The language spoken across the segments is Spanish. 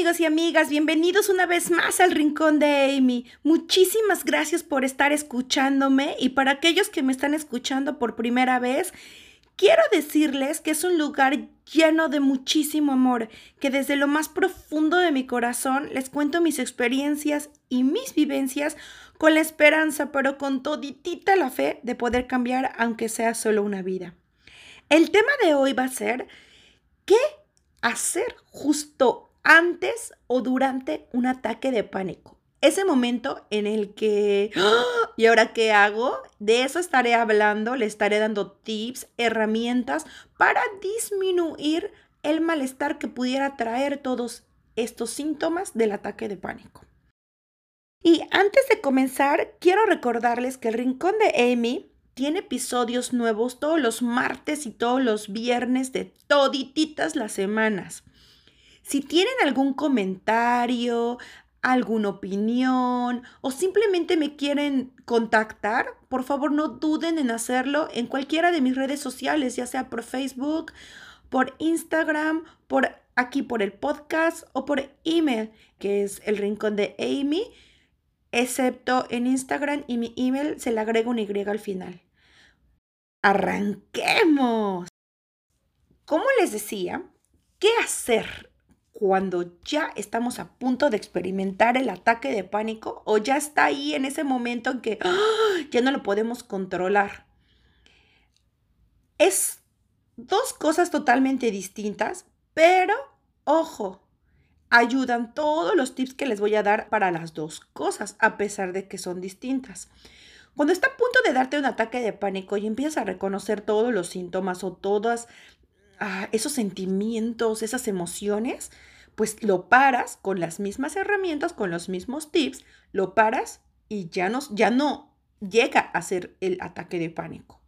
amigos y amigas, bienvenidos una vez más al Rincón de Amy. Muchísimas gracias por estar escuchándome y para aquellos que me están escuchando por primera vez, quiero decirles que es un lugar lleno de muchísimo amor, que desde lo más profundo de mi corazón les cuento mis experiencias y mis vivencias con la esperanza, pero con toditita la fe de poder cambiar aunque sea solo una vida. El tema de hoy va a ser ¿qué hacer justo antes o durante un ataque de pánico. Ese momento en el que, ¡Ah! ¿y ahora qué hago? De eso estaré hablando, le estaré dando tips, herramientas para disminuir el malestar que pudiera traer todos estos síntomas del ataque de pánico. Y antes de comenzar, quiero recordarles que el Rincón de Amy tiene episodios nuevos todos los martes y todos los viernes de todititas las semanas. Si tienen algún comentario, alguna opinión o simplemente me quieren contactar, por favor no duden en hacerlo en cualquiera de mis redes sociales, ya sea por Facebook, por Instagram, por aquí por el podcast o por email, que es el rincón de Amy, excepto en Instagram y mi email se le agrega un Y al final. Arranquemos. Como les decía, ¿qué hacer cuando ya estamos a punto de experimentar el ataque de pánico o ya está ahí en ese momento en que ¡ah! ya no lo podemos controlar. Es dos cosas totalmente distintas, pero ojo, ayudan todos los tips que les voy a dar para las dos cosas, a pesar de que son distintas. Cuando está a punto de darte un ataque de pánico y empiezas a reconocer todos los síntomas o todos ah, esos sentimientos, esas emociones, pues lo paras con las mismas herramientas, con los mismos tips, lo paras y ya no, ya no llega a ser el ataque de pánico.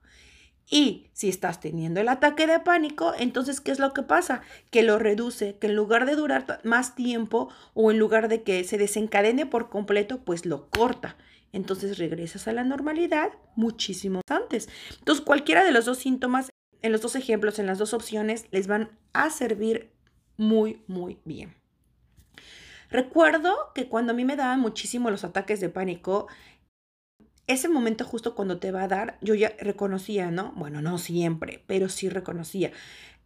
Y si estás teniendo el ataque de pánico, entonces, ¿qué es lo que pasa? Que lo reduce, que en lugar de durar más tiempo o en lugar de que se desencadene por completo, pues lo corta. Entonces regresas a la normalidad muchísimo antes. Entonces, cualquiera de los dos síntomas, en los dos ejemplos, en las dos opciones, les van a servir muy, muy bien. Recuerdo que cuando a mí me daban muchísimo los ataques de pánico, ese momento justo cuando te va a dar, yo ya reconocía, ¿no? Bueno, no siempre, pero sí reconocía.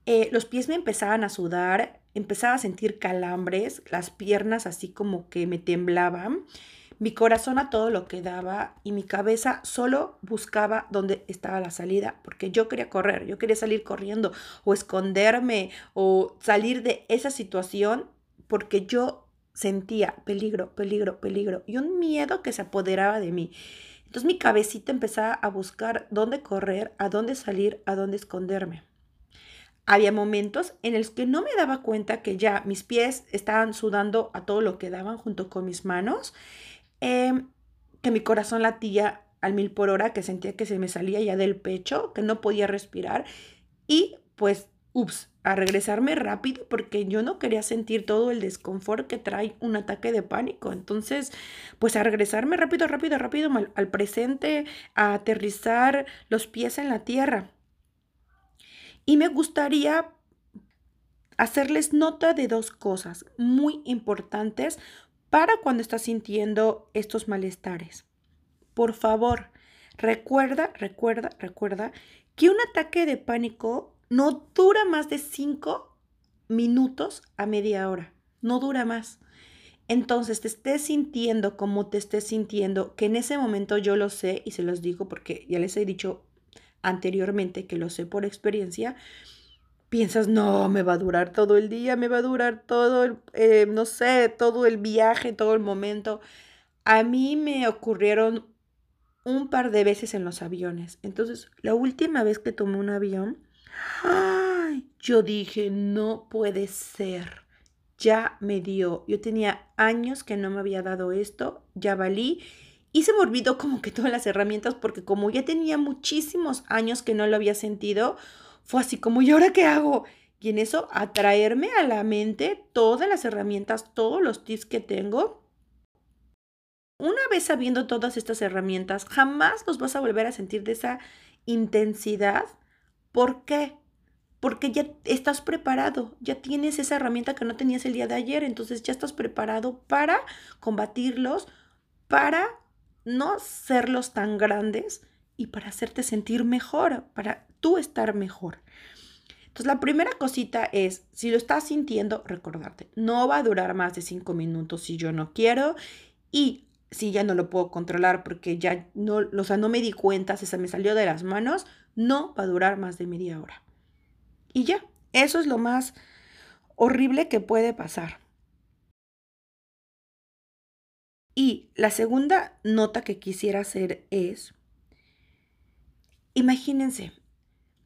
Eh, los pies me empezaban a sudar, empezaba a sentir calambres, las piernas así como que me temblaban mi corazón a todo lo que daba y mi cabeza solo buscaba dónde estaba la salida, porque yo quería correr, yo quería salir corriendo o esconderme o salir de esa situación porque yo sentía peligro, peligro, peligro y un miedo que se apoderaba de mí. Entonces mi cabecita empezaba a buscar dónde correr, a dónde salir, a dónde esconderme. Había momentos en los que no me daba cuenta que ya mis pies estaban sudando a todo lo que daban junto con mis manos Em, que mi corazón latía al mil por hora, que sentía que se me salía ya del pecho, que no podía respirar y pues, ups, a regresarme rápido porque yo no quería sentir todo el desconfort que trae un ataque de pánico. Entonces, pues a regresarme rápido, rápido, rápido al, al presente, a aterrizar los pies en la tierra. Y me gustaría hacerles nota de dos cosas muy importantes para cuando estás sintiendo estos malestares. Por favor, recuerda, recuerda, recuerda que un ataque de pánico no dura más de 5 minutos a media hora. No dura más. Entonces te estés sintiendo como te estés sintiendo, que en ese momento yo lo sé y se los digo porque ya les he dicho anteriormente que lo sé por experiencia, piensas, no, me va a durar todo el día, me va a durar todo, el, eh, no sé, todo el viaje, todo el momento. A mí me ocurrieron un par de veces en los aviones. Entonces, la última vez que tomé un avión, ay, yo dije, no puede ser. Ya me dio. Yo tenía años que no me había dado esto, ya valí. Y se me olvidó como que todas las herramientas porque como ya tenía muchísimos años que no lo había sentido, fue así como, ¿y ahora qué hago? Y en eso atraerme a la mente todas las herramientas, todos los tips que tengo. Una vez sabiendo todas estas herramientas, jamás los vas a volver a sentir de esa intensidad. ¿Por qué? porque ya estás preparado, ya tienes esa herramienta que no tenías el día de ayer, entonces ya estás preparado para combatirlos, para no serlos tan grandes y para hacerte sentir mejor, para tú estar mejor. Entonces, la primera cosita es, si lo estás sintiendo, recordarte, no va a durar más de cinco minutos si yo no quiero y si ya no lo puedo controlar porque ya no, o sea, no me di cuenta, se me salió de las manos, no va a durar más de media hora. Y ya, eso es lo más horrible que puede pasar. Y la segunda nota que quisiera hacer es, imagínense,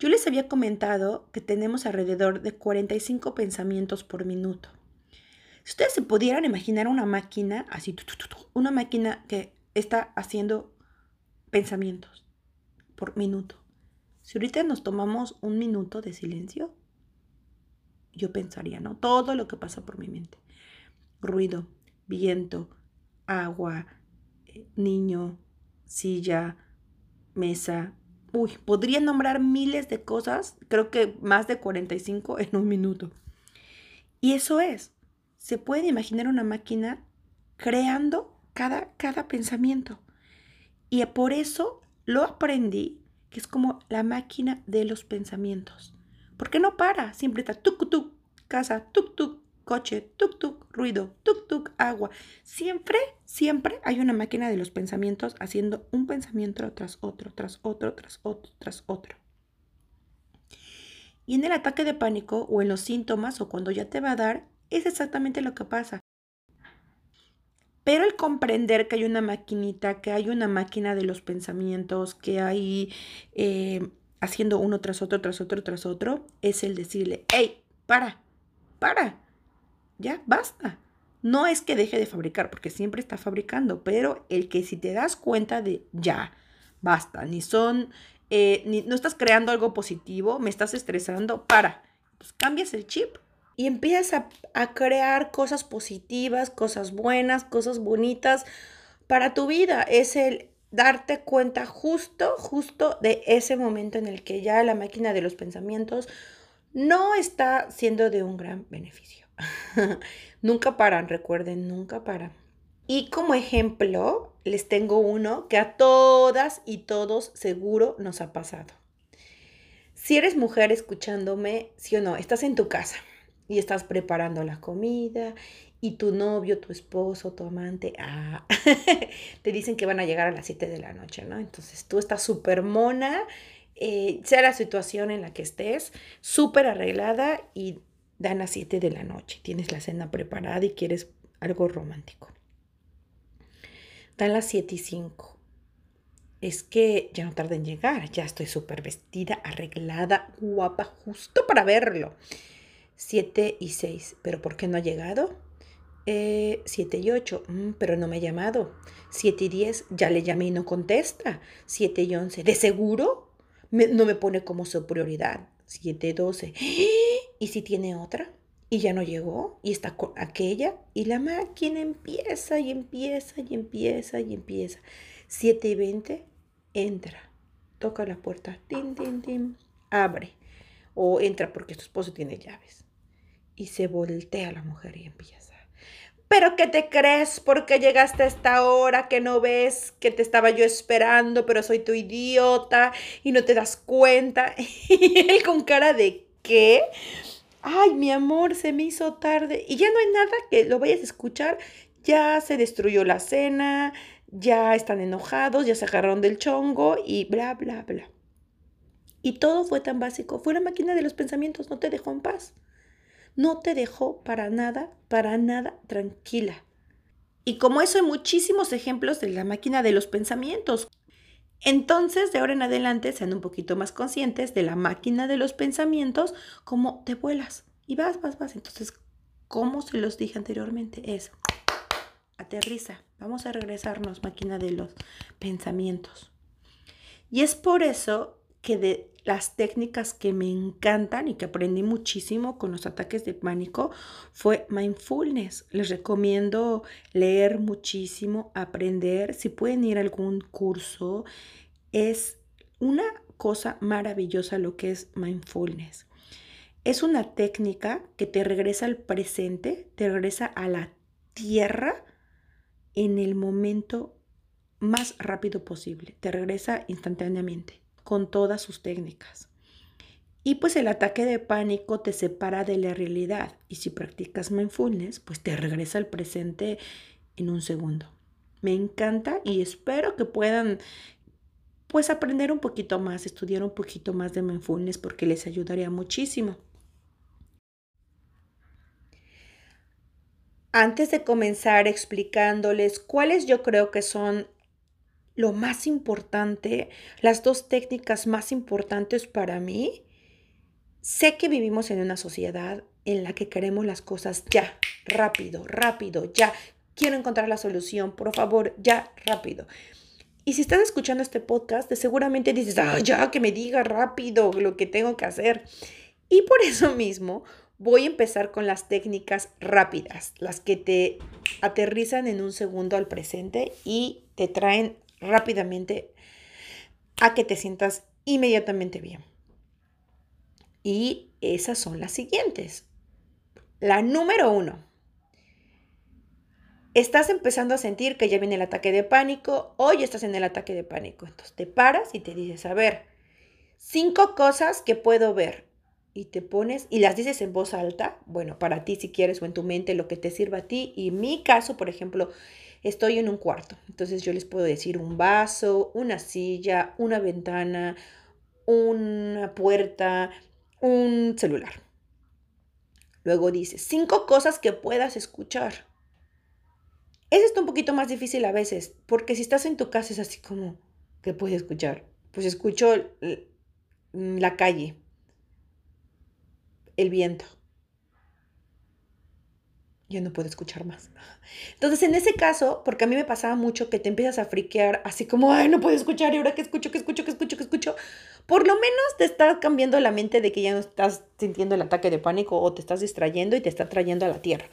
yo les había comentado que tenemos alrededor de 45 pensamientos por minuto. Si ustedes se pudieran imaginar una máquina, así, una máquina que está haciendo pensamientos por minuto. Si ahorita nos tomamos un minuto de silencio, yo pensaría, ¿no? Todo lo que pasa por mi mente. Ruido, viento, agua, eh, niño, silla, mesa. Uy, podría nombrar miles de cosas, creo que más de 45 en un minuto. Y eso es, se puede imaginar una máquina creando cada, cada pensamiento. Y por eso lo aprendí, que es como la máquina de los pensamientos. Porque no para, siempre está tuk tuk, casa, tuk tuk, coche, tuk tuk, ruido, tuk tuk, agua. Siempre, siempre hay una máquina de los pensamientos haciendo un pensamiento tras otro, tras otro, tras otro, tras otro. Y en el ataque de pánico o en los síntomas o cuando ya te va a dar, es exactamente lo que pasa. Pero el comprender que hay una maquinita, que hay una máquina de los pensamientos, que hay eh, haciendo uno tras otro, tras otro, tras otro, es el decirle, hey, para, para, ya, basta. No es que deje de fabricar, porque siempre está fabricando, pero el que si te das cuenta de ya, basta, ni son, eh, ni, no estás creando algo positivo, me estás estresando, para, pues cambias el chip y empiezas a, crear cosas positivas, cosas buenas, cosas bonitas para tu vida. Es el darte cuenta justo, justo de ese momento en el que ya la máquina de los pensamientos no está siendo de un gran beneficio. nunca paran, recuerden, nunca paran. Y como ejemplo, les tengo uno que a todas y todos seguro nos ha pasado. Si eres mujer escuchándome, sí o no, estás en tu casa y estás preparando la comida y tu novio, tu esposo, tu amante, ah, te dicen que van a llegar a las 7 de la noche, ¿no? Entonces tú estás súper mona, eh, sea la situación en la que estés, súper arreglada y dan las 7 de la noche, tienes la cena preparada y quieres algo romántico. Dan las 7 y 5. Es que ya no tarda en llegar, ya estoy súper vestida, arreglada, guapa, justo para verlo. 7 y 6, pero ¿por qué no ha llegado? 7 eh, y 8, mm, pero no me ha llamado. 7 y 10, ya le llamé y no contesta. 7 y 11, ¿de seguro? no me pone como su prioridad. 7 y 12, ¿y si tiene otra? Y ya no llegó, y está con aquella, y la máquina empieza y empieza y empieza y empieza. 7 y 20, entra, toca la puerta, tin, tin, tin, abre, o entra porque su esposo tiene llaves. Y se voltea la mujer y empieza. ¿Pero qué te crees? porque llegaste a esta hora que no ves que te estaba yo esperando, pero soy tu idiota y no te das cuenta? Y él con cara de ¿qué? Ay, mi amor, se me hizo tarde. Y ya no hay nada que lo vayas a escuchar. Ya se destruyó la cena, ya están enojados, ya se agarraron del chongo y bla, bla, bla. Y todo fue tan básico. Fue la máquina de los pensamientos, no te dejó en paz no te dejó para nada, para nada tranquila. Y como eso hay muchísimos ejemplos de la máquina de los pensamientos. Entonces, de ahora en adelante, sean un poquito más conscientes de la máquina de los pensamientos, como te vuelas y vas, vas, vas. Entonces, como se los dije anteriormente, es aterriza. Vamos a regresarnos, máquina de los pensamientos. Y es por eso que de las técnicas que me encantan y que aprendí muchísimo con los ataques de pánico fue mindfulness. Les recomiendo leer muchísimo, aprender. Si pueden ir a algún curso, es una cosa maravillosa lo que es mindfulness. Es una técnica que te regresa al presente, te regresa a la tierra en el momento más rápido posible. Te regresa instantáneamente con todas sus técnicas. Y pues el ataque de pánico te separa de la realidad. Y si practicas mindfulness, pues te regresa al presente en un segundo. Me encanta y espero que puedan pues aprender un poquito más, estudiar un poquito más de mindfulness porque les ayudaría muchísimo. Antes de comenzar explicándoles cuáles yo creo que son lo más importante, las dos técnicas más importantes para mí, sé que vivimos en una sociedad en la que queremos las cosas ya, rápido, rápido, ya. Quiero encontrar la solución, por favor, ya, rápido. Y si estás escuchando este podcast, seguramente dices, ah, ya, que me diga rápido lo que tengo que hacer. Y por eso mismo voy a empezar con las técnicas rápidas, las que te aterrizan en un segundo al presente y te traen rápidamente a que te sientas inmediatamente bien. Y esas son las siguientes. La número uno. Estás empezando a sentir que ya viene el ataque de pánico, hoy estás en el ataque de pánico. Entonces te paras y te dices, a ver, cinco cosas que puedo ver. Y te pones y las dices en voz alta, bueno, para ti si quieres o en tu mente lo que te sirva a ti. Y en mi caso, por ejemplo, estoy en un cuarto. Entonces yo les puedo decir un vaso, una silla, una ventana, una puerta, un celular. Luego dice, cinco cosas que puedas escuchar. Eso está un poquito más difícil a veces, porque si estás en tu casa es así como, ¿qué puedes escuchar? Pues escucho la calle, el viento, ya no puedo escuchar más. Entonces, en ese caso, porque a mí me pasaba mucho que te empiezas a friquear, así como, ay, no puedo escuchar, y ahora que escucho, que escucho, que escucho, que escucho, por lo menos te está cambiando la mente de que ya no estás sintiendo el ataque de pánico o te estás distrayendo y te está trayendo a la tierra.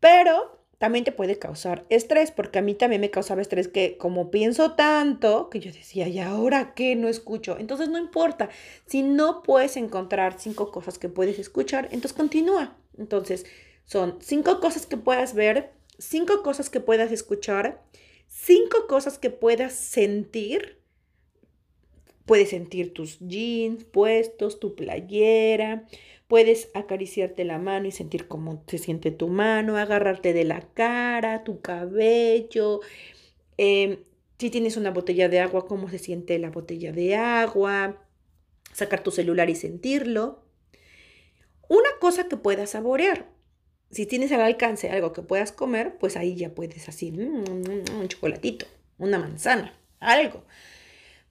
Pero también te puede causar estrés, porque a mí también me causaba estrés que como pienso tanto, que yo decía, ¿y ahora qué no escucho? Entonces no importa, si no puedes encontrar cinco cosas que puedes escuchar, entonces continúa. Entonces, son cinco cosas que puedas ver, cinco cosas que puedas escuchar, cinco cosas que puedas sentir. Puedes sentir tus jeans puestos, tu playera, puedes acariciarte la mano y sentir cómo se siente tu mano, agarrarte de la cara, tu cabello. Em, si tienes una botella de agua, cómo se siente la botella de agua, sacar tu celular y sentirlo. Una cosa que puedas saborear si tienes al alcance algo que puedas comer, pues ahí ya puedes así, mm, mm, mm, un chocolatito, una manzana, algo.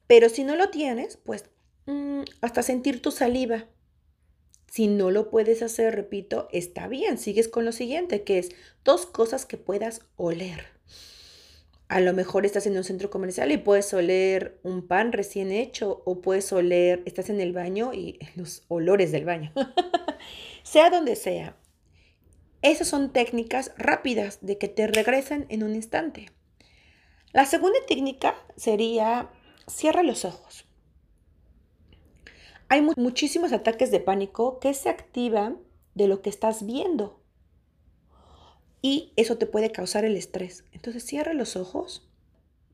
Pero si no lo tienes, pues hasta sentir tu saliva. Si no lo puedes hacer, repito, está bien, sigues con lo siguiente, que es dos cosas que puedas oler. A lo mejor estás en un centro comercial y puedes oler un pan recién hecho o puedes oler, estás en el baño y los olores del baño. sea donde sea, esas son técnicas rápidas de que te regresan en un instante. La segunda técnica sería cierra los ojos. Hay muchísimos ataques de pánico que se activan de lo que estás viendo. Y eso te puede causar el estrés. Entonces cierra los ojos,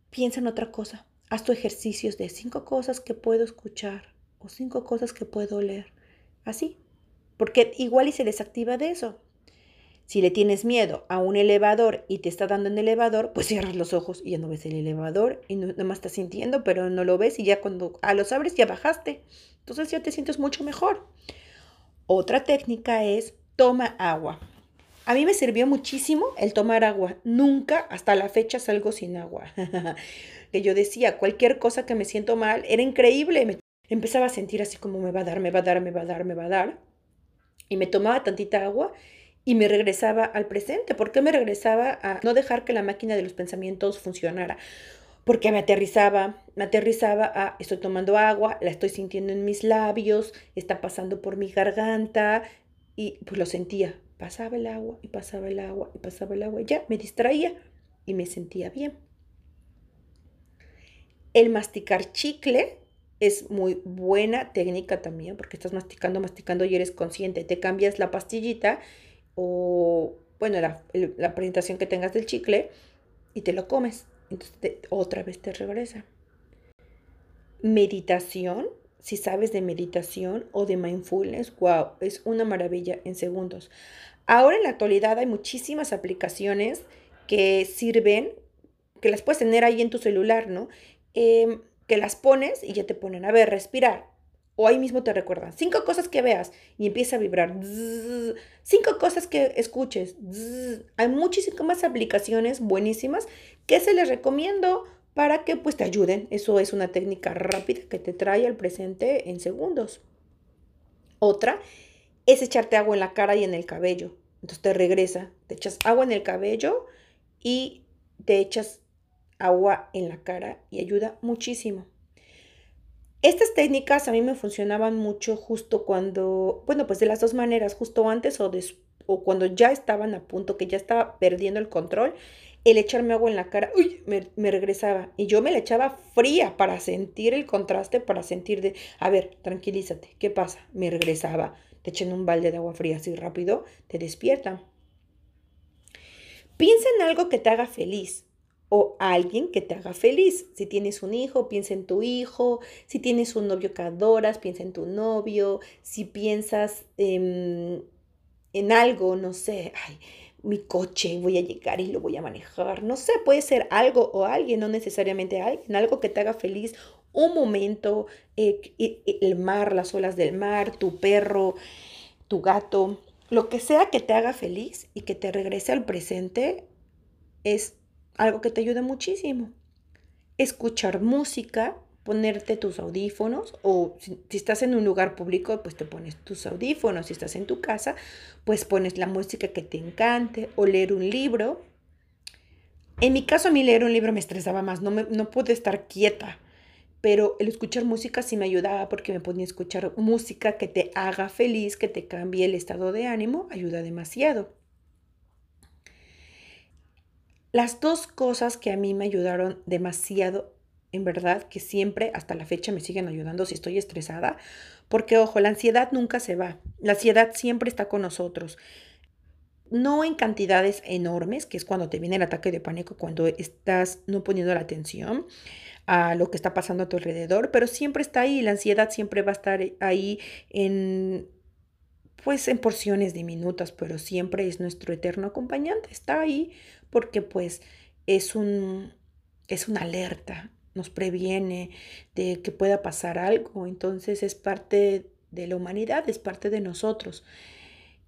piensa en otra cosa. Haz tu ejercicios de cinco cosas que puedo escuchar o cinco cosas que puedo leer. Así. Porque igual y se desactiva de eso. Si le tienes miedo a un elevador y te está dando el elevador, pues cierras los ojos y ya no ves el elevador y no, más estás sintiendo, pero no lo ves y ya cuando a los abres ya bajaste. Entonces ya te sientes mucho mejor. Otra técnica es toma agua. A mí me sirvió muchísimo el tomar agua. Nunca hasta la fecha salgo sin agua. que yo decía, cualquier cosa que me siento mal era increíble. Me empezaba a sentir así como me va a dar, me va a dar, me va a dar, me va a dar. Y me tomaba tantita agua y me regresaba al presente. ¿Por qué me regresaba a no dejar que la máquina de los pensamientos funcionara? Porque me aterrizaba, me aterrizaba a estoy tomando agua, la estoy sintiendo en mis labios, está pasando por mi garganta y pues lo sentía. Pasaba el agua y pasaba el agua y pasaba el agua y ya me distraía y me sentía bien. El masticar chicle es muy buena técnica también porque estás masticando, masticando y eres consciente. Te cambias la pastillita o, bueno, la, la presentación que tengas del chicle y te lo comes. Entonces otra vez te regresa. Meditación, si sabes de meditación o de mindfulness, wow, es una maravilla en segundos. Ahora en la actualidad hay muchísimas aplicaciones que sirven, que las puedes tener ahí en tu celular, ¿no? Em, que las pones y ya te ponen, a ver, respirar. O ahí mismo te recuerdan, cinco cosas que veas y empieza a vibrar. cinco cosas que escuches. Hay muchísimas aplicaciones buenísimas que se les recomiendo para que pues te ayuden. Eso es una técnica rápida que te trae al presente en segundos. Otra es echarte agua en la cara y en el cabello. Entonces te regresa, te echas agua en el cabello y te echas agua en la cara y ayuda muchísimo. Estas técnicas a mí me funcionaban mucho justo cuando, bueno, pues de las dos maneras, justo antes o, cuando ya estaban a punto, que ya estaba perdiendo el control, el echarme agua en la cara, uy, me, me, regresaba. Y yo me la echaba fría para sentir el contraste, para sentir de, a ver, tranquilízate, ¿qué pasa? Me regresaba. Te echen un balde de agua fría así rápido, te despierta. Piensa en algo que te haga feliz o alguien que te haga feliz. Si tienes un hijo, piensa en tu hijo. Si tienes un novio que adoras, piensa en tu novio. Si piensas en algo, no sé, ay, mi coche, voy a llegar y lo voy a manejar. No sé, puede ser algo o alguien, no necesariamente alguien, algo que te haga feliz. Un momento, eh, el mar, las olas del mar, tu perro, tu gato, lo que sea que te haga feliz y que te regrese al presente es algo que te ayuda muchísimo. Escuchar música, ponerte tus audífonos o si, estás en un lugar público, pues te pones tus audífonos. Si estás en tu casa, pues pones la música que te encante o leer un libro. En mi caso, a mí leer un libro me estresaba más, no, me, no pude estar quieta, pero el escuchar música sí me ayudaba porque me ponía a escuchar música que te haga feliz, que te cambie el estado de ánimo, ayuda demasiado. Las dos cosas que a mí me ayudaron demasiado, en verdad, que siempre hasta la fecha me siguen ayudando si estoy estresada, porque ojo, la ansiedad nunca se va, la ansiedad siempre está con nosotros. No en cantidades enormes, que es cuando te viene el ataque de pánico, cuando estás no poniendo la atención a lo que está pasando a tu alrededor, pero siempre está ahí, la ansiedad siempre va a estar ahí en pues en porciones diminutas, pero siempre es nuestro eterno acompañante, está ahí porque pues es un es una alerta, nos previene de que pueda pasar algo, entonces es parte de la humanidad, es parte de nosotros.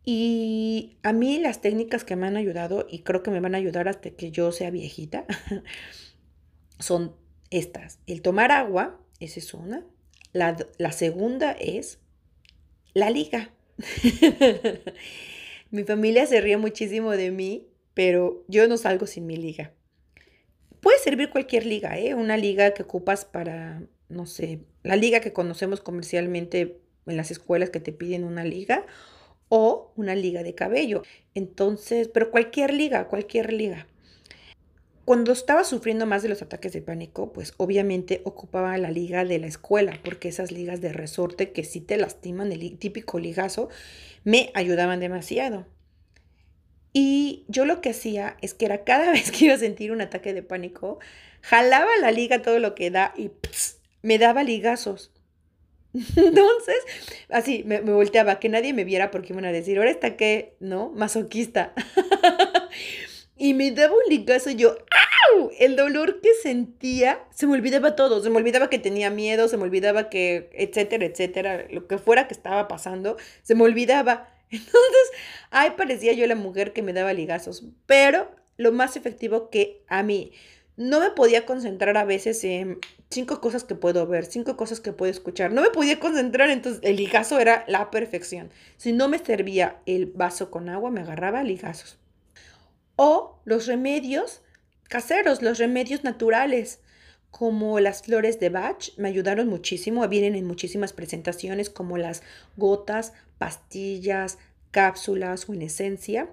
Y a mí las técnicas que me han ayudado, y creo que me van a ayudar hasta que yo sea viejita, son estas. El tomar agua, esa es una. La, la segunda es la liga. mi familia se ríe muchísimo de mí, pero yo no salgo sin mi liga. Puede servir cualquier liga, ¿eh? Una liga que ocupas para, no sé, la liga que conocemos comercialmente en las escuelas que te piden una liga o una liga de cabello. Entonces, pero cualquier liga, cualquier liga. Cuando estaba sufriendo más de los ataques de pánico, pues obviamente ocupaba la liga de la escuela, porque esas ligas de resorte que sí te lastiman, el típico ligazo, me ayudaban demasiado. Y yo lo que hacía es que era cada vez que iba a sentir un ataque de pánico, jalaba la liga todo lo que da y me daba ligazos. Entonces, así me, volteaba, que nadie me viera porque iban a decir, ahora está que, ¿no? Masoquista. y me daba un ligazo y yo, ¡au! El dolor que sentía, se me olvidaba todo, se me olvidaba que tenía miedo, se me olvidaba que, etcétera, etcétera, lo que fuera que estaba pasando, se me olvidaba. Entonces, ahí parecía yo la mujer que me daba ligazos, pero lo más efectivo que a mí no me podía concentrar a veces en cinco cosas que puedo ver, cinco cosas que puedo escuchar. No me podía concentrar, entonces el ligazo era la perfección. Si no me servía el vaso con agua, me agarraba ligazos o los remedios caseros, los remedios naturales, como las flores de Bach, me ayudaron muchísimo, vienen en muchísimas presentaciones como las gotas, pastillas, cápsulas o en esencia.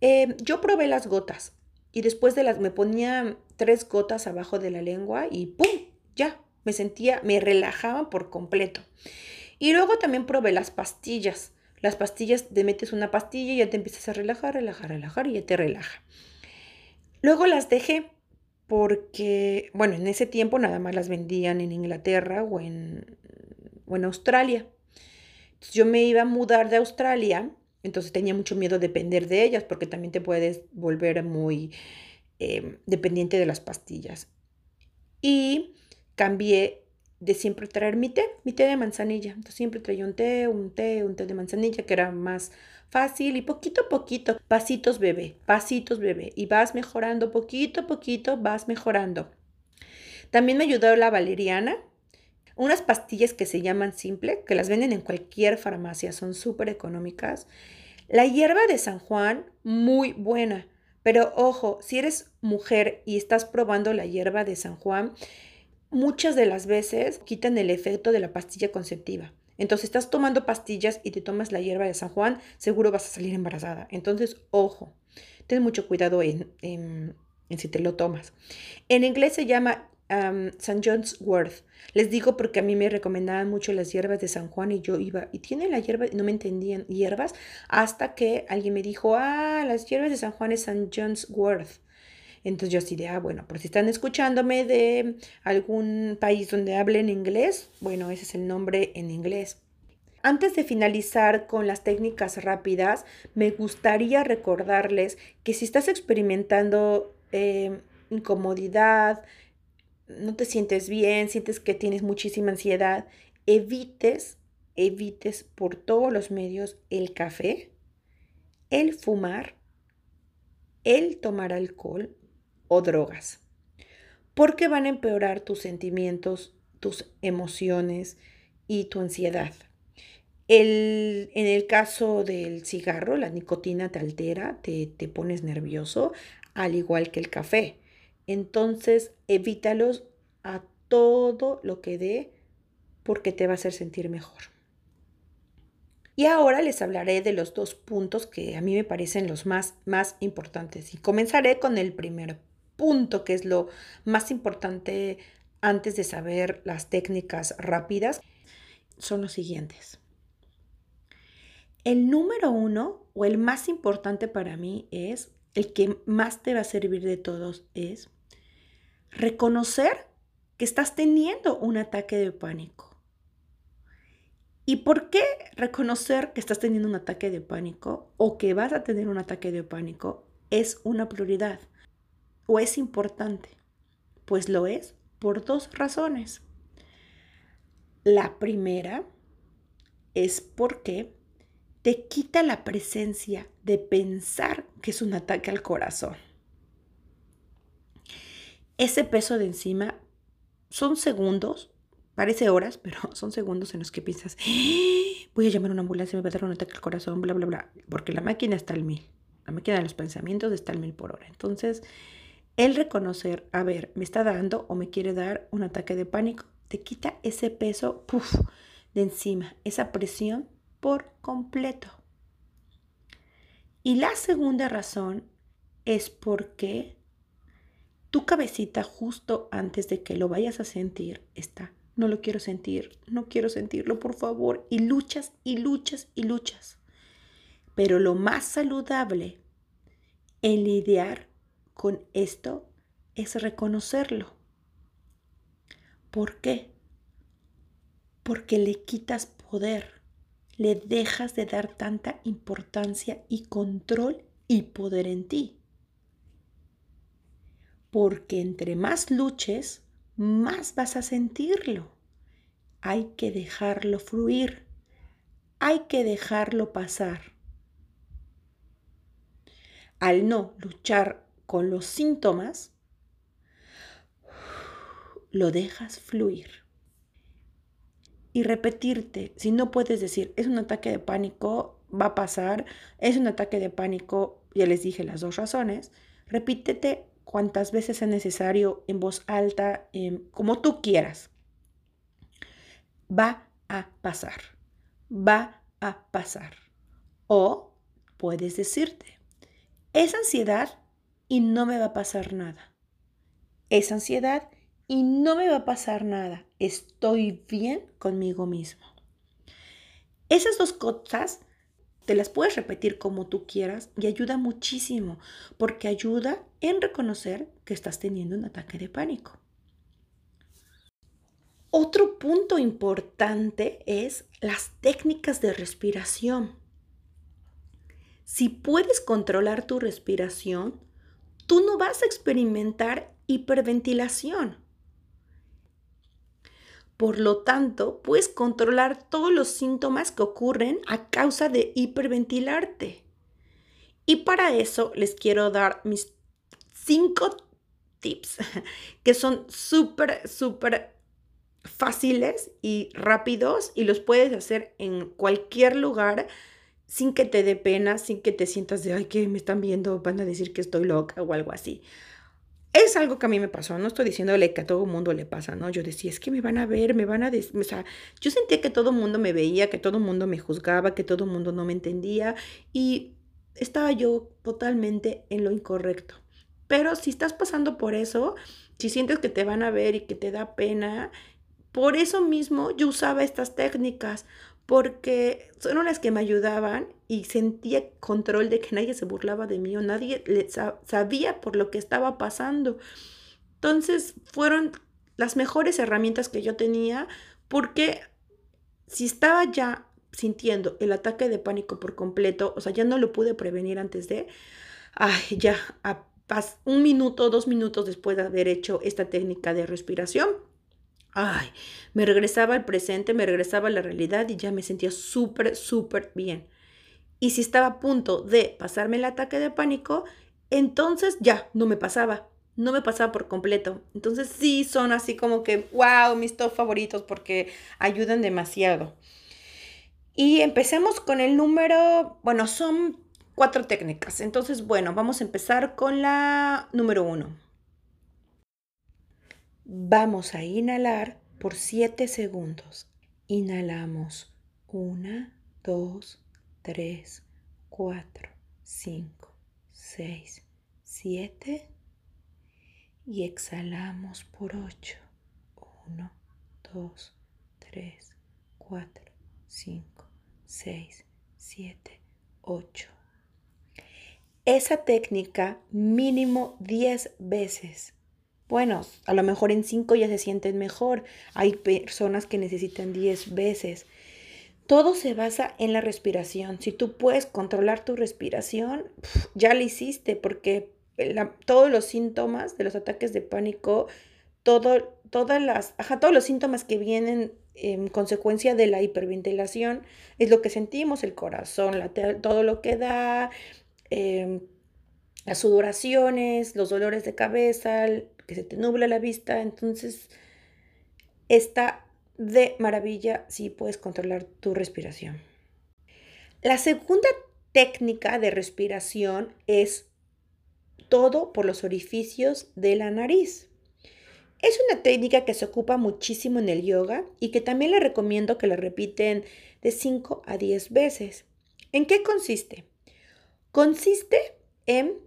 Eh, yo probé las gotas y después de las me ponía tres gotas abajo de la lengua y ¡pum! Ya, me sentía, me relajaban por completo. Y luego también probé las pastillas. Las pastillas, te metes una pastilla y ya te empiezas a relajar, relajar, relajar y ya te relaja. Luego las dejé porque, bueno, en ese tiempo nada más las vendían en Inglaterra o en, o en Australia. Yo me iba a mudar de Australia, entonces tenía mucho miedo de depender de ellas porque también te puedes volver muy eh, dependiente de las pastillas. Y cambié de siempre traer mi té, mi té de manzanilla. Entonces siempre traía un té, un té, un té de manzanilla que era más fácil y poquito a poquito, pasitos bebé, pasitos bebé. Y vas mejorando poquito a poquito, vas mejorando. También me ayudó la valeriana, unas pastillas que se llaman simple, que las venden en cualquier farmacia, son súper económicas. La hierba de San Juan, muy buena. Pero ojo, si eres mujer y estás probando la hierba de San Juan, muchas de las veces quitan el efecto de la pastilla conceptiva. Entonces, estás tomando pastillas y te tomas la hierba de San Juan, seguro vas a salir embarazada. Entonces, ojo, ten mucho cuidado en, en, si te lo tomas. En inglés se llama um, St. John's Wort. Les digo porque a mí me recomendaban mucho las hierbas de San Juan y yo iba, y tiene la hierba, no me entendían hierbas, hasta que alguien me dijo, ah, las hierbas de San Juan es St. John's Wort. Entonces yo así de, ah, bueno, por si están escuchándome de algún país donde hablen inglés, bueno, ese es el nombre en inglés. Antes de finalizar con las técnicas rápidas, me gustaría recordarles que si estás experimentando eh, incomodidad, no te sientes bien, sientes que tienes muchísima ansiedad, evites, evites por todos los medios el café, el fumar, el tomar alcohol o drogas, porque van a empeorar tus sentimientos, tus emociones y tu ansiedad. El, en el caso del cigarro, la nicotina te altera, te, te pones nervioso, al igual que el café. Entonces, evítalos a todo lo que dé porque te va a hacer sentir mejor. Y ahora les hablaré de los dos puntos que a mí me parecen los más, más importantes. Y comenzaré con el primer punto, que es lo más importante antes de saber las técnicas rápidas. Son los siguientes. El número uno o el más importante para mí es, el que más te va a servir de todos, es reconocer que estás teniendo un ataque de pánico. ¿Y por qué reconocer que estás teniendo un ataque de pánico o que vas a tener un ataque de pánico es una prioridad o es importante? Pues lo es por dos razones. La primera es porque te quita la presencia de pensar que es un ataque al corazón. Ese peso de encima son segundos, parece horas, pero son segundos en los que piensas, ¡Ah! voy a llamar a una ambulancia, me va a dar un ataque al corazón, bla, bla, bla, porque la máquina está al mil, la máquina de los pensamientos está al mil por hora. Entonces, el reconocer, a ver, me está dando o me quiere dar un ataque de pánico, te quita ese peso puff, de encima, esa presión por completo. Y la segunda razón es porque tu cabecita justo antes de que lo vayas a sentir está, no lo quiero sentir, no quiero sentirlo, por favor, y luchas y luchas y luchas. Pero lo más saludable en lidiar con esto es reconocerlo. ¿Por qué? Porque le quitas poder, le dejas de dar tanta importancia y control y poder en ti porque entre más luches, más vas a sentirlo. Hay que dejarlo fluir, hay que dejarlo pasar. Al no luchar con los síntomas, lo dejas fluir. Y repetirte, si no puedes decir, es un ataque de pánico, va a pasar, es un ataque de pánico, ya les dije las dos razones, repítete cuantas veces sea necesario, en voz alta, como tú quieras. Va a pasar, va a pasar. O puedes decirte, es ansiedad y no me va a pasar nada. Es ansiedad y no me va a pasar nada. Estoy bien conmigo mismo. Esas dos cosas te las puedes repetir como tú quieras y ayuda muchísimo porque ayuda en reconocer que estás teniendo un ataque de pánico. Otro punto importante es las técnicas de respiración. Si puedes controlar tu respiración, tú no vas a experimentar hiperventilación. Por lo tanto, puedes controlar todos los síntomas que ocurren a causa de hiperventilarte. Y para eso les quiero dar mis cinco tips que son súper, súper fáciles y rápidos y los puedes hacer en cualquier lugar sin que te dé pena, sin que te sientas de, ay, que me están viendo, van a decir que estoy loca o algo así. Es algo que a mí me pasó, no estoy diciéndole que a todo mundo le pasa, ¿no? Yo decía, es que me van a ver, me van a... decir, O sea, yo sentía que todo el mundo me veía, que todo el mundo me juzgaba, que todo el mundo no me entendía y estaba yo totalmente en lo incorrecto. Pero si estás pasando por eso, si sientes que te van a ver y que te da pena, por eso mismo yo usaba estas técnicas, porque son las que me ayudaban y sentía control de que nadie se burlaba de mí o nadie sabía por lo que estaba pasando. Entonces fueron las mejores herramientas que yo tenía porque si estaba ya sintiendo el ataque de pánico por completo, o sea, ya no lo pude prevenir antes de, ay, ya a un minuto, dos minutos después de haber hecho esta técnica de respiración, Ay, me regresaba al presente, me regresaba a la realidad y ya me sentía súper, súper bien. Y si estaba a punto de pasarme el ataque de pánico, entonces ya, no me pasaba, no me pasaba por completo. Entonces sí son así como que, wow, mis top favoritos porque ayudan demasiado. Y empecemos con el número, bueno, son cuatro técnicas. Entonces, bueno, vamos a empezar con la número uno. Vamos a inhalar por 7 segundos. Inhalamos 1, 2, 3, 4, 5, 6, 7 y exhalamos por 8. 1, 2, 3, 4, 5, 6, 7, 8. Esa técnica mínimo 10 veces bueno, a lo mejor en cinco ya se sienten mejor. Hay personas que necesitan 10 veces. Todo se basa en la respiración. Si tú puedes controlar tu respiración, ya lo hiciste, porque todos los síntomas de los ataques de pánico, todo, todas las, todos los síntomas que vienen en consecuencia de la hiperventilación es lo que sentimos, el corazón, todo lo que da, em, las sudoraciones, los dolores de cabeza, que se te nubla la vista, entonces está de maravilla si puedes controlar tu respiración. La segunda técnica de respiración es todo por los orificios de la nariz. Es una técnica que se ocupa muchísimo en el yoga y que también le recomiendo que la repiten de 5 a 10 veces. ¿En qué consiste? Consiste en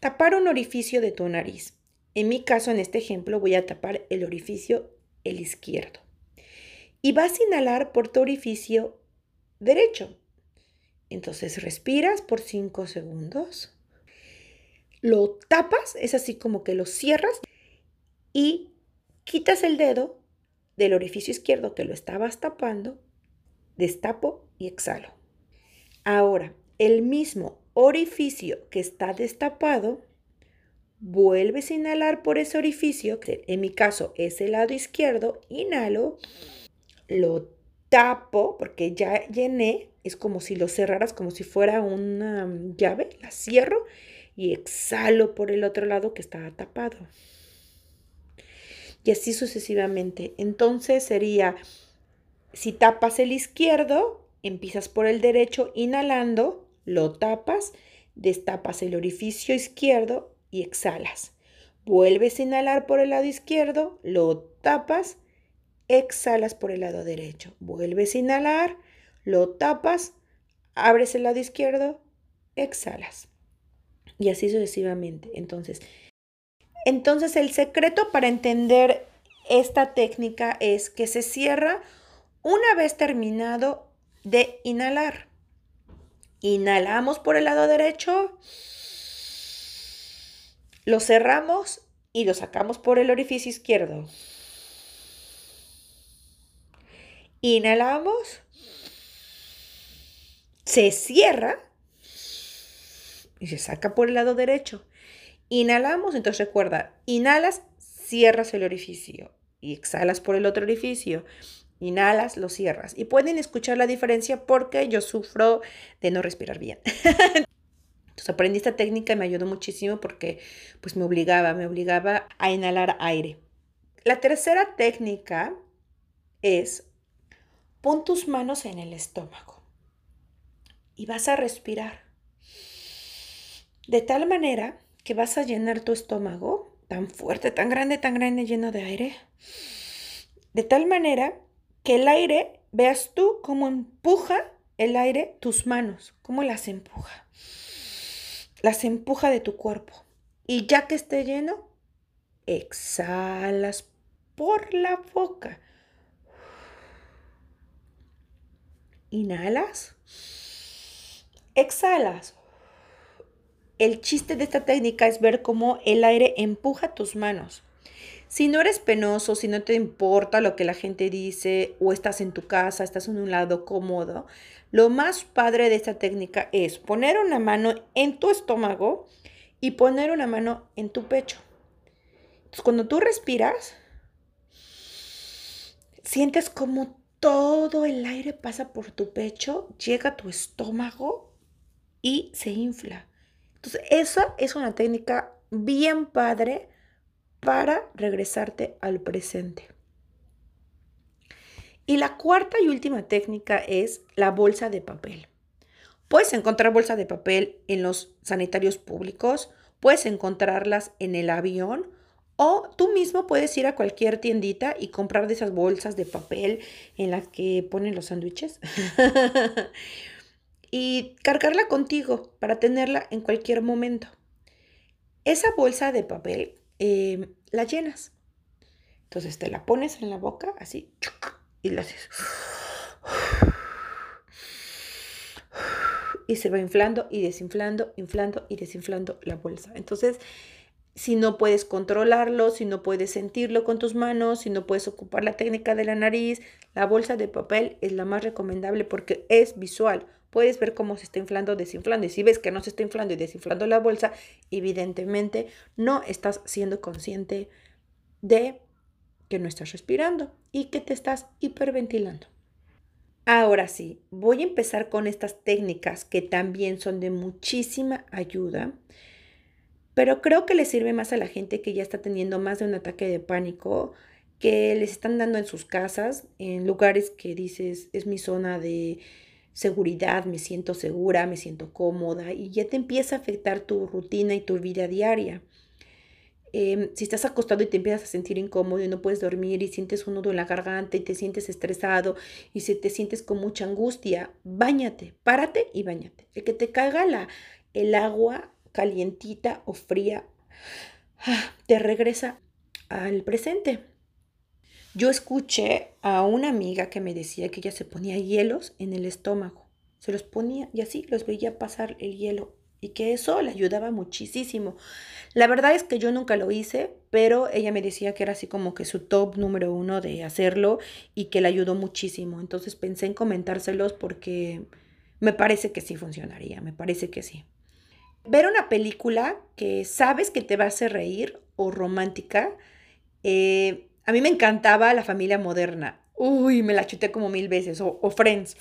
tapar un orificio de tu nariz. En mi caso, en este ejemplo, voy a tapar el orificio el izquierdo. Y vas a inhalar por tu orificio derecho. Entonces respiras por 5 segundos. Lo tapas, es así como que lo cierras y quitas el dedo del orificio izquierdo que lo estabas tapando, destapo y exhalo. Ahora, el mismo orificio que está destapado, vuelves a inhalar por ese orificio, que en mi caso es el lado izquierdo, inhalo, lo tapo porque ya llené, es como si lo cerraras como si fuera una llave, la cierro y exhalo por el otro lado que está tapado. Y así sucesivamente. Entonces sería, si tapas el izquierdo, empiezas por el derecho inhalando, lo tapas, destapas el orificio izquierdo, y exhalas. Vuelves a inhalar por el lado izquierdo, lo tapas, exhalas por el lado derecho. Vuelves a inhalar, lo tapas, abres el lado izquierdo, exhalas. Y así sucesivamente. Entonces, entonces el secreto para entender esta técnica es que se cierra una vez terminado de inhalar. Inhalamos por el lado derecho, lo cerramos y lo sacamos por el orificio izquierdo. Inhalamos, se cierra y se saca por el lado derecho. Inhalamos, entonces recuerda, inhalas, cierras el orificio y exhalas por el otro orificio. Inhalas, lo cierras. Y pueden escuchar la diferencia porque yo sufro de no respirar bien. Entonces aprendí esta técnica y me ayudó muchísimo porque pues me obligaba, me obligaba a inhalar aire. La tercera técnica es pon tus manos en el estómago y vas a respirar. De tal manera que vas a llenar tu estómago tan fuerte, tan grande, tan grande, lleno de aire. De tal manera que el aire, veas tú cómo empuja el aire tus manos, cómo las empuja. Las empuja de tu cuerpo. Y ya que esté lleno, exhalas por la boca. Inhalas. Exhalas. El chiste de esta técnica es ver cómo el aire empuja tus manos. Si no eres penoso, si no te importa lo que la gente dice o estás en tu casa, estás en un lado cómodo, lo más padre de esta técnica es poner una mano en tu estómago y poner una mano en tu pecho. Entonces, cuando tú respiras, sientes como todo el aire pasa por tu pecho, llega a tu estómago y se infla. Entonces, esa es una técnica bien padre para regresarte al presente. Y la cuarta y última técnica es la bolsa de papel. Puedes encontrar bolsa de papel en los sanitarios públicos, puedes encontrarlas en el avión o tú mismo puedes ir a cualquier tiendita y comprar de esas bolsas de papel en las que ponen los sándwiches. y cargarla contigo para tenerla en cualquier momento. Esa bolsa de papel em, la llenas. Entonces te la pones en la boca así y la haces. Y se va inflando y desinflando, inflando y desinflando la bolsa. Entonces, si no puedes controlarlo, si no puedes sentirlo con tus manos, si no puedes ocupar la técnica de la nariz, la bolsa de papel es la más recomendable porque es visual puedes ver cómo se está inflando, desinflando. Y si ves que no se está inflando y desinflando la bolsa, evidentemente no estás siendo consciente de que no estás respirando y que te estás hiperventilando. Ahora sí, voy a empezar con estas técnicas que también son de muchísima ayuda, pero creo que le sirve más a la gente que ya está teniendo más de un ataque de pánico, que les están dando en sus casas, en lugares que dices es mi zona de seguridad, me siento segura, me siento cómoda y ya te empieza a afectar tu rutina y tu vida diaria. Em, si estás acostado y te empiezas a sentir incómodo y no puedes dormir y sientes un nudo en la garganta y te sientes estresado y si te sientes con mucha angustia, bañate, párate y bañate. El que te caiga la, el agua calientita o fría ah, te regresa al presente. Yo escuché a una amiga que me decía que ella se ponía hielos en el estómago. Se los ponía y así los veía pasar el hielo y que eso le ayudaba muchísimo. La verdad es que yo nunca lo hice, pero ella me decía que era así como que su top número uno de hacerlo y que le ayudó muchísimo. Entonces pensé en comentárselos porque me parece que sí funcionaría, me parece que sí. Ver una película que sabes que te va a hacer reír o romántica, eh, a mí me encantaba La familia moderna. Uy, me la chuté como mil veces. O, Friends.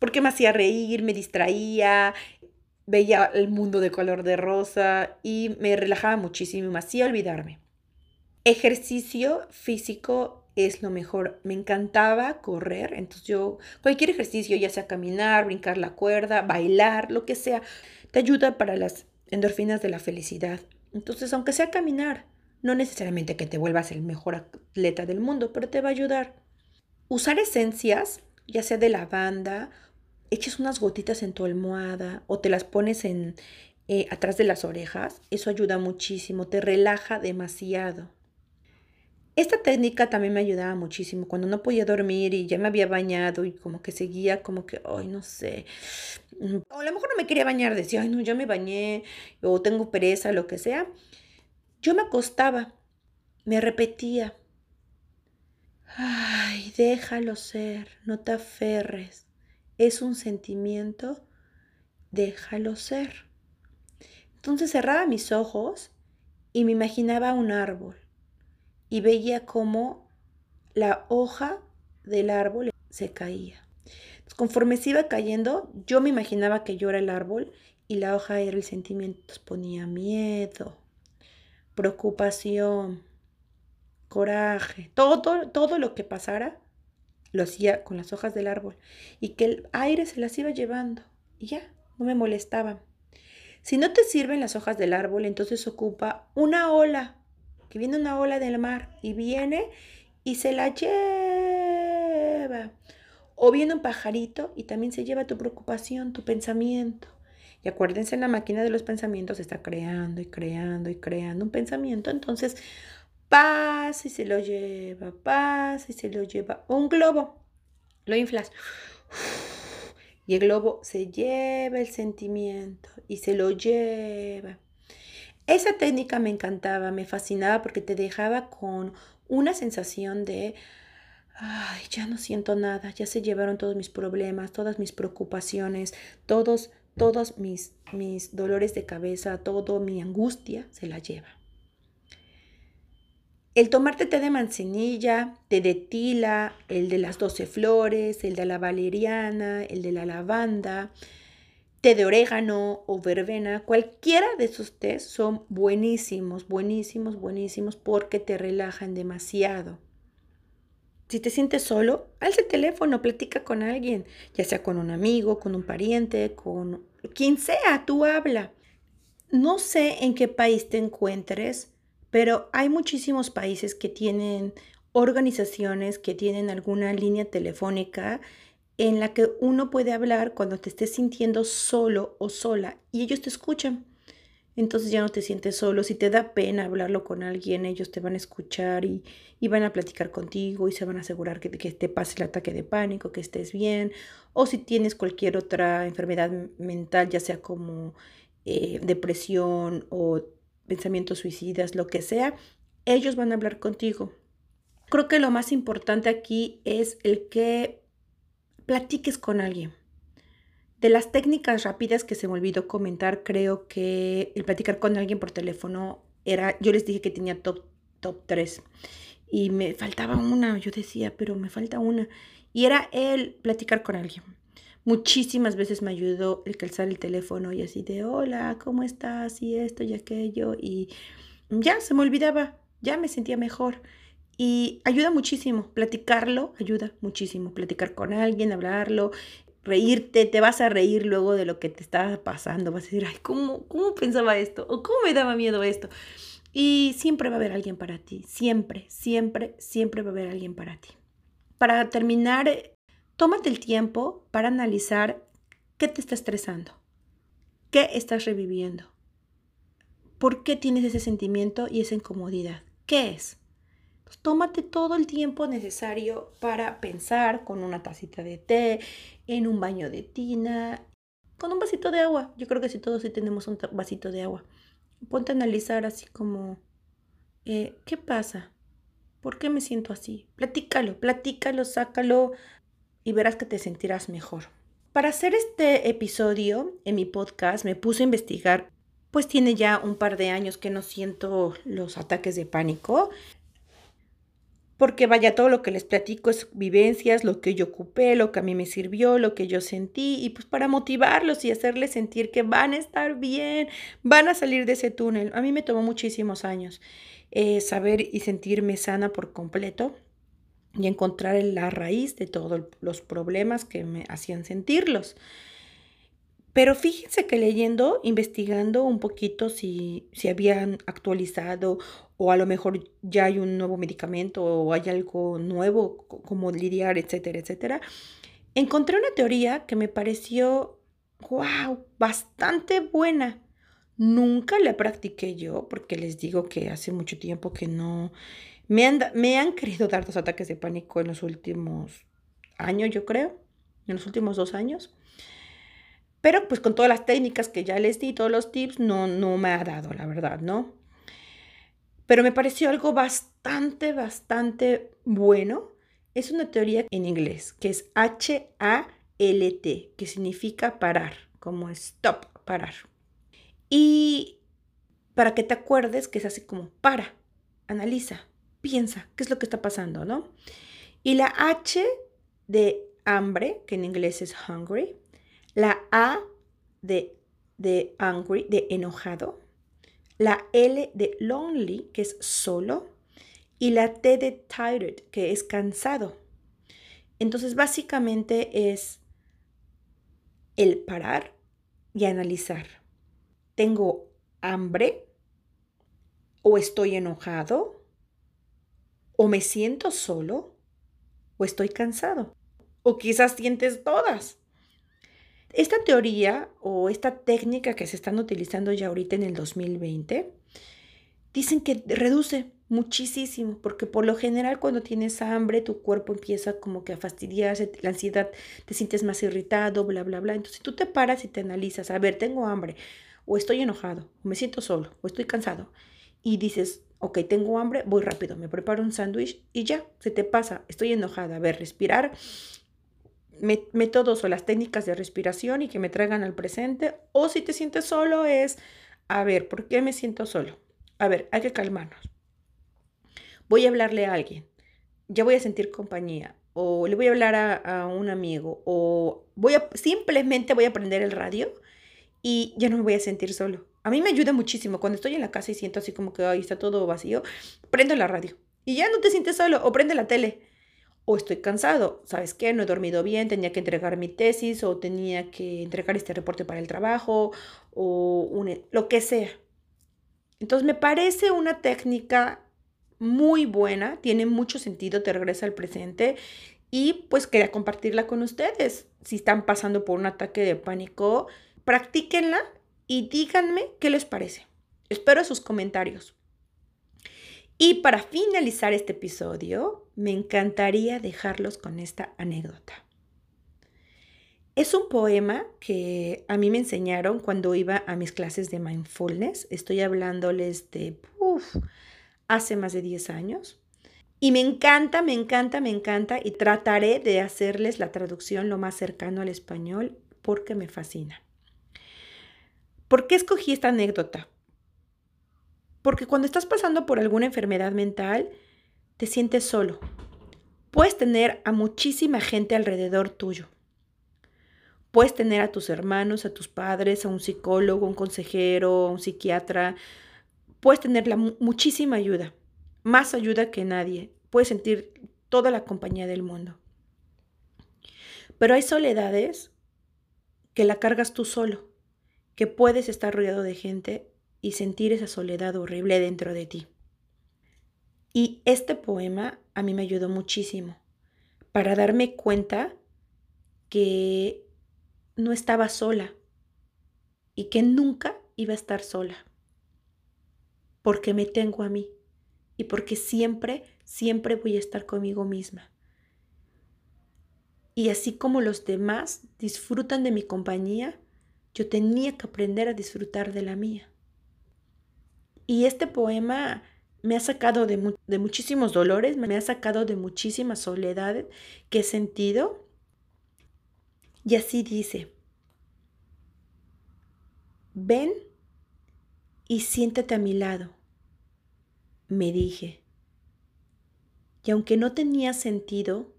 Porque me hacía reír, me distraía, veía el mundo de color de rosa y me relajaba muchísimo y me hacía olvidarme. Ejercicio físico es lo mejor. Me encantaba correr, entonces yo, cualquier ejercicio, ya sea caminar, brincar la cuerda, bailar, lo que sea, te ayuda para las endorfinas de la felicidad. Entonces, aunque sea caminar, no necesariamente que te vuelvas el mejor atleta del mundo, pero te va a ayudar. Usar esencias, ya sea de lavanda, eches unas gotitas en tu almohada o te las pones en eh, atrás de las orejas, eso ayuda muchísimo, te relaja demasiado. Esta técnica también me ayudaba muchísimo cuando no podía dormir y ya me había bañado y como que seguía como que, ay, no sé. O a lo mejor no me quería bañar, decía, ay, no, ya me bañé o tengo pereza, lo que sea. Yo me acostaba, me repetía, ay, déjalo ser, no te aferres. Es un sentimiento, déjalo ser. Entonces cerraba mis ojos y me imaginaba un árbol y veía cómo la hoja del árbol se caía. conforme se iba cayendo, yo me imaginaba que yo era el árbol y la hoja era el sentimiento. ponía miedo, preocupación, coraje, todo, todo, todo lo que pasara lo hacía con las hojas del árbol y que el aire se las iba llevando y ya, no me molestaba. Si no te sirven las hojas del árbol, entonces ocupa una ola que viene una ola del mar y viene y se la lleva. O viene un pajarito y también se lleva tu preocupación, tu pensamiento. Y acuérdense, la máquina de los pensamientos está creando y creando y creando un pensamiento. Entonces, pasa y se lo lleva, pasa y se lo lleva. Un globo, lo inflas. Y el globo se lleva el sentimiento y se lo lleva. Esa técnica me encantaba, me fascinaba porque te dejaba con una sensación de, ay, ya no siento nada, ya se llevaron todos mis problemas, todas mis preocupaciones, todos, todos mis, mis dolores de cabeza, todo mi angustia se la lleva. El tomarte té de manzanilla, té de tila, el de las doce flores, el de la valeriana, el de la lavanda, té de orégano o verbena, cualquiera de esos tés son buenísimos, buenísimos, buenísimos porque te relajan demasiado. Si te sientes solo, alza el teléfono, platica con alguien, ya sea con un amigo, con un pariente, con quien sea, tú habla. No sé en qué país te encuentres, pero hay muchísimos países que tienen organizaciones que tienen alguna línea telefónica en la que uno puede hablar cuando te estés sintiendo solo o sola y ellos te escuchan. Entonces ya no te sientes solo. Si te da pena hablarlo con alguien, ellos te van a escuchar y, van a platicar contigo y se van a asegurar que, que, te pase el ataque de pánico, que estés bien. O si tienes cualquier otra enfermedad mental, ya sea como eh, depresión o pensamientos suicidas, lo que sea, ellos van a hablar contigo. Creo que lo más importante aquí es el que platiques con alguien. De las técnicas rápidas que se me olvidó comentar, creo que el platicar con alguien por teléfono era, yo les dije que tenía top, top 3 y me faltaba una, yo decía, pero me falta una. Y era el platicar con alguien. Muchísimas veces me ayudó el calzar el teléfono y así de, hola, ¿cómo estás? Y esto y aquello. Y ya se me olvidaba, ya me sentía mejor. Y ayuda muchísimo, platicarlo ayuda muchísimo, platicar con alguien, hablarlo, reírte, te vas a reír luego de lo que te estaba pasando, vas a decir, ay, ¿cómo, cómo pensaba esto? ¿O cómo me daba miedo esto? Y siempre va a haber alguien para ti, siempre, siempre, siempre va a haber alguien para ti. Para terminar, tómate el tiempo para analizar qué te está estresando, qué estás reviviendo, por qué tienes ese sentimiento y esa incomodidad, qué es. Tómate todo el tiempo necesario para pensar con una tacita de té, en un baño de tina, con un vasito de agua. Yo creo que si todos sí tenemos un vasito de agua. Ponte a analizar así como, eh, ¿qué pasa? ¿Por qué me siento así? Platícalo, platícalo, sácalo y verás que te sentirás mejor. Para hacer este episodio en mi podcast me puse a investigar, pues tiene ya un par de años que no siento los ataques de pánico porque vaya, todo lo que les platico es vivencias, lo que yo ocupé, lo que a mí me sirvió, lo que yo sentí, y pues para motivarlos y hacerles sentir que van a estar bien, van a salir de ese túnel. A mí me tomó muchísimos años eh, saber y sentirme sana por completo y encontrar la raíz de todos los problemas que me hacían sentirlos. Pero fíjense que leyendo, investigando un poquito si, si habían actualizado o a lo mejor ya hay un nuevo medicamento o hay algo nuevo como lidiar, etcétera, etcétera, encontré una teoría que me pareció, wow, bastante buena. Nunca la practiqué yo porque les digo que hace mucho tiempo que no Me han, me han querido dar dos ataques de pánico en los últimos años, yo creo, en los últimos dos años. Pero pues con todas las técnicas que ya les di, todos los tips, no, no me ha dado, la verdad, ¿no? Pero me pareció algo bastante, bastante bueno. Es una teoría en inglés que es H-A-L-T, que significa parar, como stop, parar. Y para que te acuerdes que es así como para, analiza, piensa, ¿qué es lo que está pasando, no? Y la H de hambre, que en inglés es hungry, la A de, de angry, de enojado, la L de lonely, que es solo, y la T de tired, que es cansado. Entonces, básicamente es el parar y analizar. ¿Tengo hambre? ¿O estoy enojado? ¿O me siento solo? ¿O estoy cansado? ¿O quizás sientes todas? Esta teoría o esta técnica que se están utilizando ya ahorita en el 2020, dicen que reduce muchísimo, porque por lo general cuando tienes hambre tu cuerpo empieza como que a fastidiarse, la ansiedad, te sientes más irritado, bla, bla, bla. Entonces tú te paras y te analizas, a ver, tengo hambre, o estoy enojado, o me siento solo, o estoy cansado, y dices, ok, tengo hambre, voy rápido, me preparo un sándwich y ya, se te pasa, estoy enojada, a ver, respirar, métodos o las técnicas de respiración y que me traigan al presente. O si te sientes solo es, a ver, ¿por qué me siento solo? A ver, hay que calmarnos. Voy a hablarle a alguien. Ya voy a sentir compañía. O le voy a hablar a, un amigo. O voy a, simplemente voy a prender el radio y ya no me voy a sentir solo. A mí me ayuda muchísimo. Cuando estoy en la casa y siento así como que ahí está todo vacío, prendo la radio. Y ya no te sientes solo. O prende la tele o estoy cansado, ¿sabes qué? No he dormido bien, tenía que entregar mi tesis o tenía que entregar este reporte para el trabajo o lo que sea. Entonces me parece una técnica muy buena, tiene mucho sentido, te regresa al presente y pues quería compartirla con ustedes. Si están pasando por un ataque de pánico, practíquenla y díganme qué les parece. Espero sus comentarios. Y para finalizar este episodio, me encantaría dejarlos con esta anécdota. Es un poema que a mí me enseñaron cuando iba a mis clases de mindfulness. Estoy hablándoles de hace más de 10 años. Y me encanta, me encanta, me encanta y trataré de hacerles la traducción lo más cercano al español porque me fascina. ¿Por qué escogí esta anécdota? Porque cuando estás pasando por alguna enfermedad mental, te sientes solo. Puedes tener a muchísima gente alrededor tuyo. Puedes tener a tus hermanos, a tus padres, a un psicólogo, un consejero, un psiquiatra. Puedes tener la, muchísima ayuda, más ayuda que nadie. Puedes sentir toda la compañía del mundo. Pero hay soledades que la cargas tú solo, que puedes estar rodeado de gente y sentir esa soledad horrible dentro de ti. Y este poema a mí me ayudó muchísimo para darme cuenta que no estaba sola y que nunca iba a estar sola. Porque me tengo a mí y porque siempre, siempre voy a estar conmigo misma. Y así como los demás disfrutan de mi compañía, yo tenía que aprender a disfrutar de la mía. Y este poema me ha sacado de, muchísimos dolores, me ha sacado de muchísimas soledades que he sentido. Y así dice, ven y siéntate a mi lado, me dije. Y aunque no tenía sentido,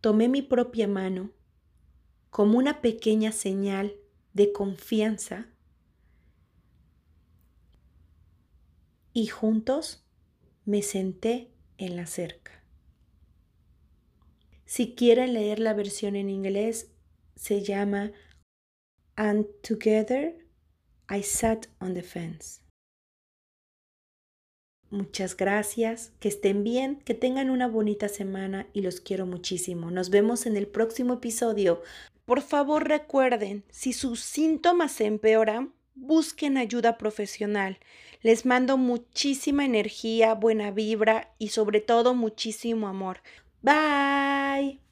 tomé mi propia mano como una pequeña señal de confianza y juntos me senté en la cerca. Si quieren leer la versión en inglés, se llama And Together I Sat on the Fence. Muchas gracias, que estén bien, que tengan una bonita semana y los quiero muchísimo. Nos vemos en el próximo episodio. Por favor recuerden, si sus síntomas se empeoran, busquen ayuda profesional. Les mando muchísima energía, buena vibra y sobre todo muchísimo amor. Bye.